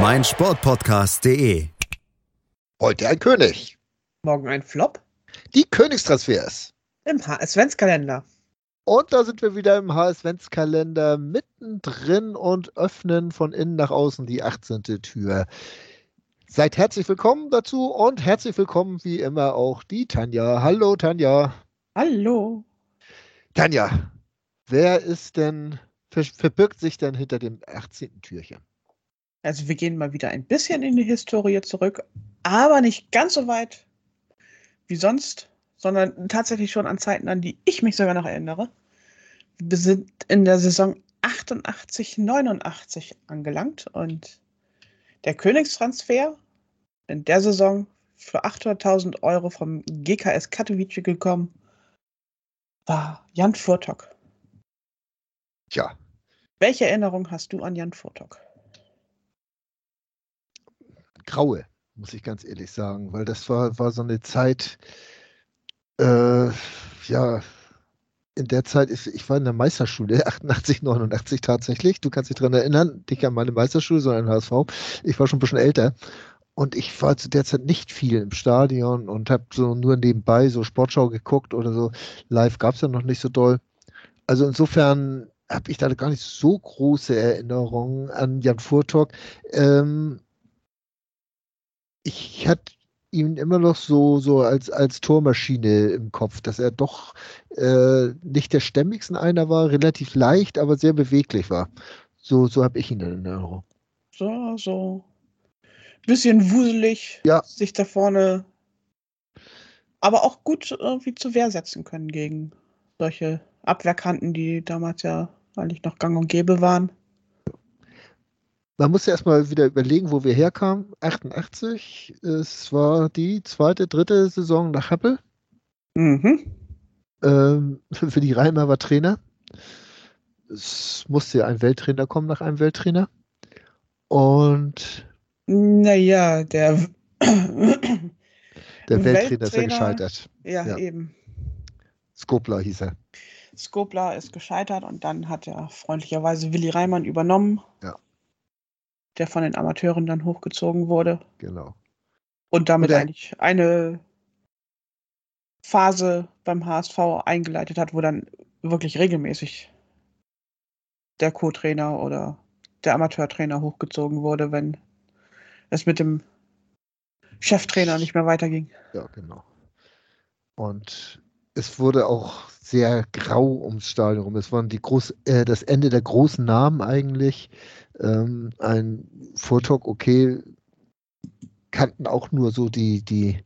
meinsportpodcast.de. Heute ein König. Morgen ein Flop Die Königstransfers. im HS-Kalender. Und da sind wir wieder im HS-Kalender mittendrin und öffnen von innen nach außen die 18. Tür. Seid herzlich willkommen dazu und herzlich willkommen wie immer auch die Tanja. Hallo Tanja. Hallo. Tanja, wer ist denn, ver verbirgt sich denn hinter dem 18. Türchen? Also wir gehen mal wieder ein bisschen in die Historie zurück, aber nicht ganz so weit wie sonst, sondern tatsächlich schon an Zeiten, an die ich mich sogar noch erinnere. Wir sind in der Saison 88, 89 angelangt und der Königstransfer in der Saison für 800.000 Euro vom GKS Katowice gekommen war Jan Furtok. Tja, Welche Erinnerung hast du an Jan Furtok? Graue, muss ich ganz ehrlich sagen, weil das war, war so eine Zeit, äh, ja, in der Zeit, ist, ich war in der Meisterschule, 88, 89 tatsächlich. Du kannst dich daran erinnern, nicht an meine Meisterschule, sondern an HSV. Ich war schon ein bisschen älter. Und ich war zu der Zeit nicht viel im Stadion und habe so nur nebenbei so Sportschau geguckt oder so. Live gab es ja noch nicht so doll. Also insofern habe ich da gar nicht so große Erinnerungen an Jan Furtok. Ähm, ich hatte ihn immer noch so, so als, als Tormaschine im Kopf, dass er doch äh, nicht der stämmigsten einer war, relativ leicht, aber sehr beweglich war. So, so habe ich ihn in Erinnerung. So, so. Bisschen wuselig, Ja. sich da vorne, aber auch gut irgendwie zur Wehr setzen können gegen solche Abwehrkanten, die damals ja eigentlich noch gang und gäbe waren. Man muss ja erstmal wieder überlegen, wo wir herkamen. 88, es war die zweite, dritte Saison nach Happel. Mhm. Ähm, für die Reimer war Trainer. Es musste ja ein Welttrainer kommen nach einem Welttrainer. Und Naja, der. der Welttrainer ist ja Welttrainer- gescheitert. ja, Ja. eben. Skopla hieß er. Skopla ist gescheitert und dann hat er freundlicherweise Willi Reimann übernommen. Ja. Der von den Amateuren dann hochgezogen wurde. Genau. Und damit Und er- eigentlich eine Phase beim HSV eingeleitet hat, wo dann wirklich regelmäßig der Co-Trainer oder der Amateurtrainer hochgezogen wurde, wenn es mit dem Cheftrainer nicht mehr weiterging. Ja, genau. Und es wurde auch sehr grau ums Stadion rum. Es waren die groß, äh, das Ende der großen Namen eigentlich. Ähm, ein Vortalk, okay, kannten auch nur so die, die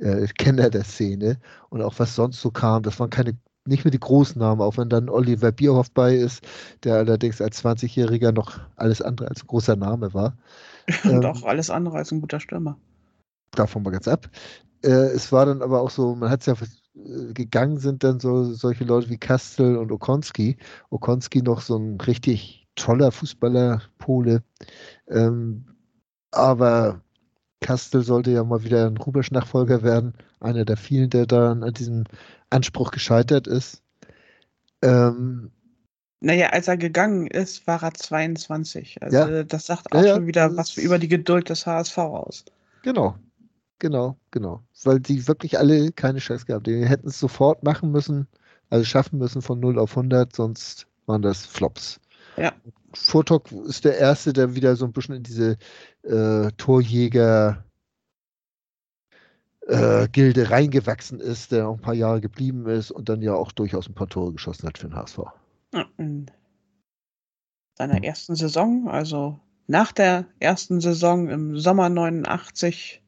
äh, Kenner der Szene und auch was sonst so kam. Das waren keine, nicht mehr die großen Namen, auch wenn dann Oliver Bierhoff bei ist, der allerdings als 20-Jähriger noch alles andere als ein großer Name war. Und Ähm, auch alles andere als ein guter Stürmer. davon mal ganz ab. Äh, es war dann aber auch so, man hat es ja gegangen sind dann so solche Leute wie Kastel und Okonski. Okonski noch so ein richtig toller Fußballer, Pole. Ähm, aber Kastel sollte ja mal wieder ein Rubesch-Nachfolger werden. Einer der vielen, der da an diesem Anspruch gescheitert ist. Ähm, Naja, als er gegangen ist, war er 22. Also Ja. das sagt auch ja, schon wieder was über die Geduld des HSV aus. Genau, genau, genau. Weil die wirklich alle keine Chance gehabt haben. Die hätten es sofort machen müssen, also schaffen müssen von 0 auf 100, sonst waren das Flops. Ja. Furtok ist der Erste, der wieder so ein bisschen in diese äh, Torjäger äh, Gilde reingewachsen ist, der auch ein paar Jahre geblieben ist und dann ja auch durchaus ein paar Tore geschossen hat für den HSV. In seiner ersten Saison, also nach der ersten Saison im Sommer 89,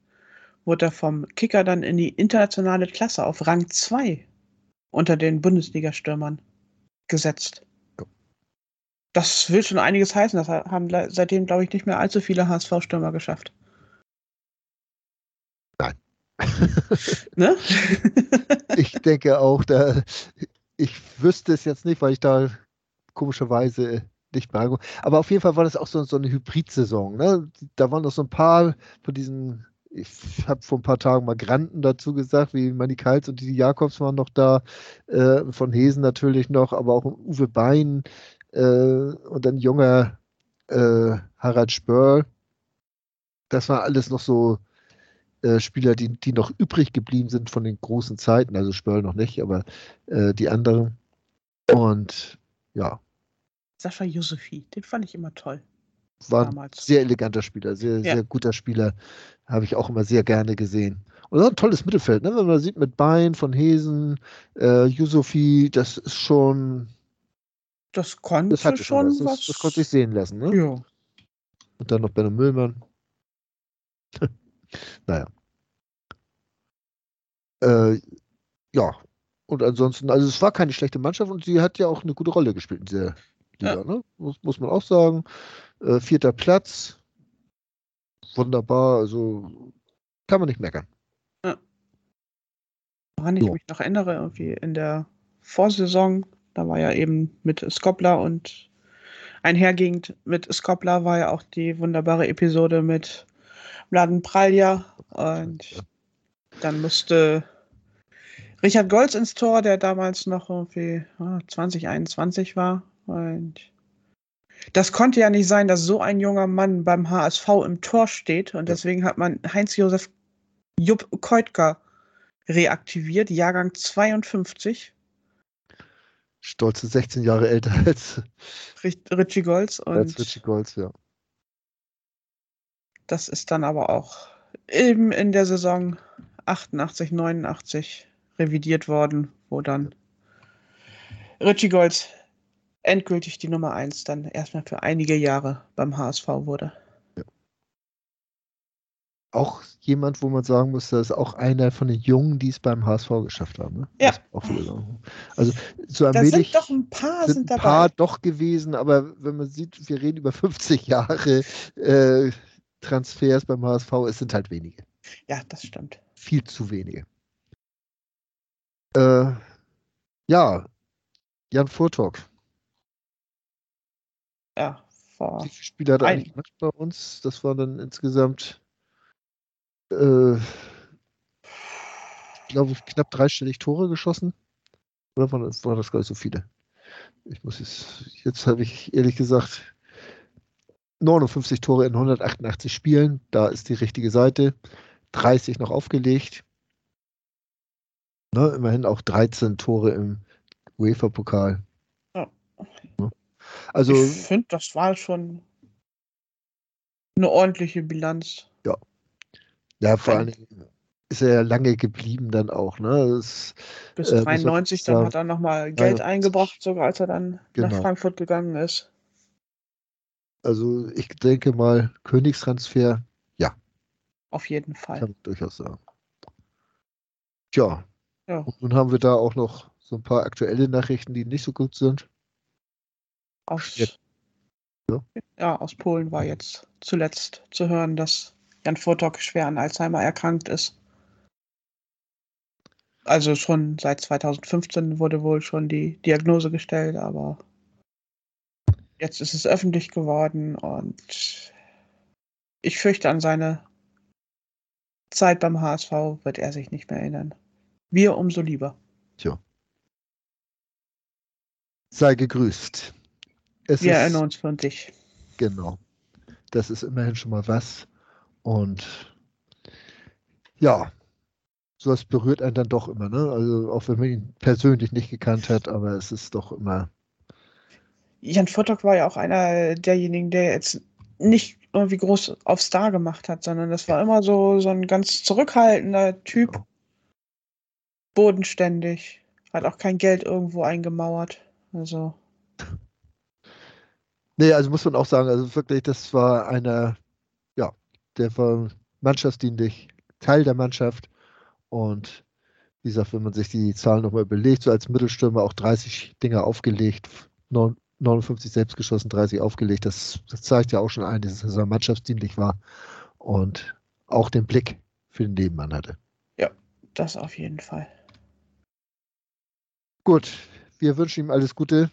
wurde er vom Kicker dann in die internationale Klasse auf Rang 2 unter den Bundesliga-Stürmern gesetzt. Das will schon einiges heißen. Das haben seitdem, glaube ich, nicht mehr allzu viele HSV-Stürmer geschafft. ne? ich denke auch, da, ich wüsste es jetzt nicht, weil ich da komischerweise nicht mehr. Aber auf jeden Fall war das auch so, so eine Hybrid-Saison. Ne? Da waren noch so ein paar von diesen, ich habe vor ein paar Tagen mal Granten dazu gesagt, wie Manny Kals und die Jakobs waren noch da, äh, von Hesen natürlich noch, aber auch Uwe Bein äh, und dann junger äh, Harald Spörl. Das war alles noch so äh, Spieler, die, die noch übrig geblieben sind von den großen Zeiten. Also Spörl noch nicht, aber äh, die anderen. Und ja. Sascha Josefi, den fand ich immer toll. War ein sehr eleganter Spieler, sehr, ja. sehr guter Spieler. Habe ich auch immer sehr gerne gesehen. Und ein tolles Mittelfeld, ne? wenn man sieht mit Bein von Hesen, äh, Yusufi, das ist schon. Das konnte das schon, schon was. Das, das, konnte sich sehen lassen. Ne? Ja. Und dann noch Benno Müllmann. naja. Äh, ja. Und ansonsten, also es war keine schlechte Mannschaft und sie hat ja auch eine gute Rolle gespielt in dieser Liga, ja. ne? muss, muss man auch sagen. Äh, vierter Platz. Wunderbar, also kann man nicht meckern. Ja. Woran ich so. mich noch erinnere, irgendwie in der Vorsaison, da war ja eben mit Skopla und einhergehend mit Skopla war ja auch die wunderbare Episode mit Mladen Pralja und dann musste Richard Golz ins Tor, der damals noch irgendwie 2021 war. Und das konnte ja nicht sein, dass so ein junger Mann beim HSV im Tor steht. Und deswegen hat man Heinz-Josef Jupp Keutka reaktiviert, Jahrgang 52. Stolze 16 Jahre älter als Richie Golz. Und als Richie Golz, ja. Das ist dann aber auch eben in der Saison 88, 89 revidiert worden, wo dann Richie Golz endgültig die Nummer 1 dann erstmal für einige Jahre beim HSV wurde. Ja. Auch jemand, wo man sagen muss, das ist auch einer von den Jungen, die es beim HSV geschafft haben. Ne? Ja. Also so da sind doch ein paar sind, sind ein paar doch gewesen, aber wenn man sieht, wir reden über 50 Jahre äh, Transfers beim HSV, es sind halt wenige. Ja, das stimmt. Viel zu wenige. Äh, ja, Jan Furtok ja, vor. Wie viele Spiele hat er eigentlich gemacht bei uns? Das war dann insgesamt, äh, ich glaube, knapp dreistellig Tore geschossen. Oder waren das, waren das gar nicht so viele? Ich muss jetzt, jetzt habe ich ehrlich gesagt 59 Tore in 188 Spielen. Da ist die richtige Seite. 30 noch aufgelegt. Ne, immerhin auch 13 Tore im UEFA-Pokal. Also, ich finde, das war schon eine ordentliche Bilanz. Ja. Ja, vor allem ist er ja lange geblieben dann auch. Ne? Das, Bis äh, 93, dann hat er nochmal Geld ja, eingebracht, sogar als er dann genau. nach Frankfurt gegangen ist. Also ich denke mal, Königstransfer, ja. Auf jeden Fall. Kann ich durchaus sagen. Tja. Ja. Und nun haben wir da auch noch so ein paar aktuelle Nachrichten, die nicht so gut sind. Aus, ja. ja. aus Polen war jetzt zuletzt zu hören, dass Jan Furtok schwer an Alzheimer erkrankt ist. Also schon seit 2015 wurde wohl schon die Diagnose gestellt, aber jetzt ist es öffentlich geworden und ich fürchte, an seine Zeit beim HSV wird er sich nicht mehr erinnern. Wir umso lieber. Tja. Sei gegrüßt. Es Wir erinnern uns von dich. Genau. Das ist immerhin schon mal was. Und ja, sowas berührt einen dann doch immer, ne? Also auch wenn man ihn persönlich nicht gekannt hat, aber es ist doch immer. Jan Furtok war ja auch einer derjenigen, der jetzt nicht irgendwie groß auf Star gemacht hat, sondern das war immer so, so ein ganz zurückhaltender Typ. Bodenständig. Hat auch kein Geld irgendwo eingemauert. Also. Nee, also muss man auch sagen, also wirklich, das war einer, ja, der war mannschaftsdienlich, Teil der Mannschaft. Und wie gesagt, wenn man sich die Zahlen nochmal überlegt, so als Mittelstürmer auch 30 Dinger aufgelegt, 59 selbst geschossen, 30 aufgelegt, das, das zeigt ja auch schon ein, dass er mannschaftsdienlich war und auch den Blick für den Nebenmann hatte. Das auf jeden Fall. Gut, wir wünschen ihm alles Gute